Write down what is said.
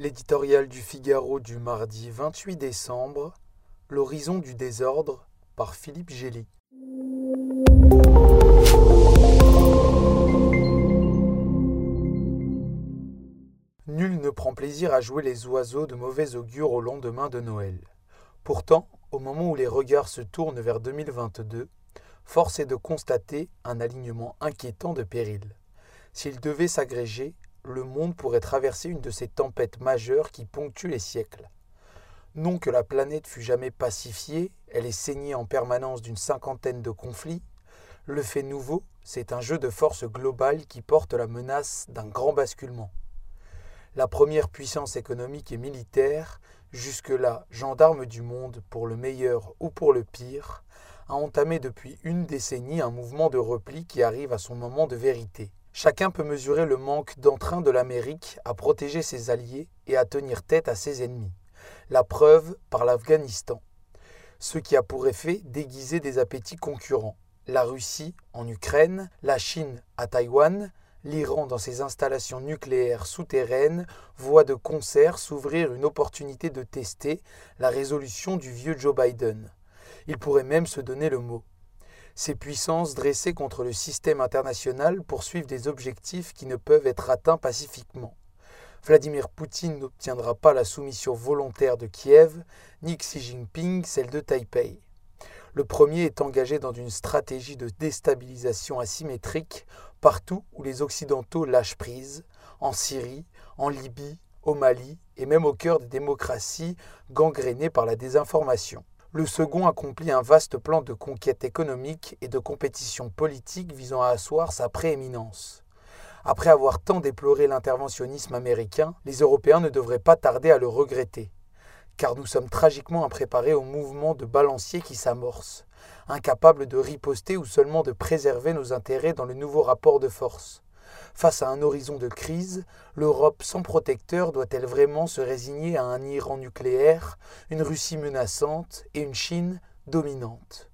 L'éditorial du Figaro du mardi 28 décembre, L'horizon du désordre par Philippe Gély. Nul ne prend plaisir à jouer les oiseaux de mauvais augure au lendemain de Noël. Pourtant, au moment où les regards se tournent vers 2022, force est de constater un alignement inquiétant de périls. S'il devait s'agréger, le monde pourrait traverser une de ces tempêtes majeures qui ponctuent les siècles. Non que la planète fût jamais pacifiée, elle est saignée en permanence d'une cinquantaine de conflits. Le fait nouveau, c'est un jeu de force globale qui porte la menace d'un grand basculement. La première puissance économique et militaire, jusque-là gendarme du monde pour le meilleur ou pour le pire, a entamé depuis une décennie un mouvement de repli qui arrive à son moment de vérité. Chacun peut mesurer le manque d'entrain de l'Amérique à protéger ses alliés et à tenir tête à ses ennemis. La preuve par l'Afghanistan. Ce qui a pour effet d'aiguiser des appétits concurrents. La Russie en Ukraine, la Chine à Taïwan, l'Iran dans ses installations nucléaires souterraines voit de concert s'ouvrir une opportunité de tester la résolution du vieux Joe Biden. Il pourrait même se donner le mot. Ces puissances dressées contre le système international poursuivent des objectifs qui ne peuvent être atteints pacifiquement. Vladimir Poutine n'obtiendra pas la soumission volontaire de Kiev, ni Xi Jinping celle de Taipei. Le premier est engagé dans une stratégie de déstabilisation asymétrique partout où les Occidentaux lâchent prise, en Syrie, en Libye, au Mali et même au cœur des démocraties gangrénées par la désinformation. Le second accomplit un vaste plan de conquête économique et de compétition politique visant à asseoir sa prééminence. Après avoir tant déploré l'interventionnisme américain, les Européens ne devraient pas tarder à le regretter. Car nous sommes tragiquement impréparés au mouvement de balancier qui s'amorce, incapables de riposter ou seulement de préserver nos intérêts dans le nouveau rapport de force. Face à un horizon de crise, l'Europe sans protecteur doit-elle vraiment se résigner à un Iran nucléaire, une Russie menaçante et une Chine dominante?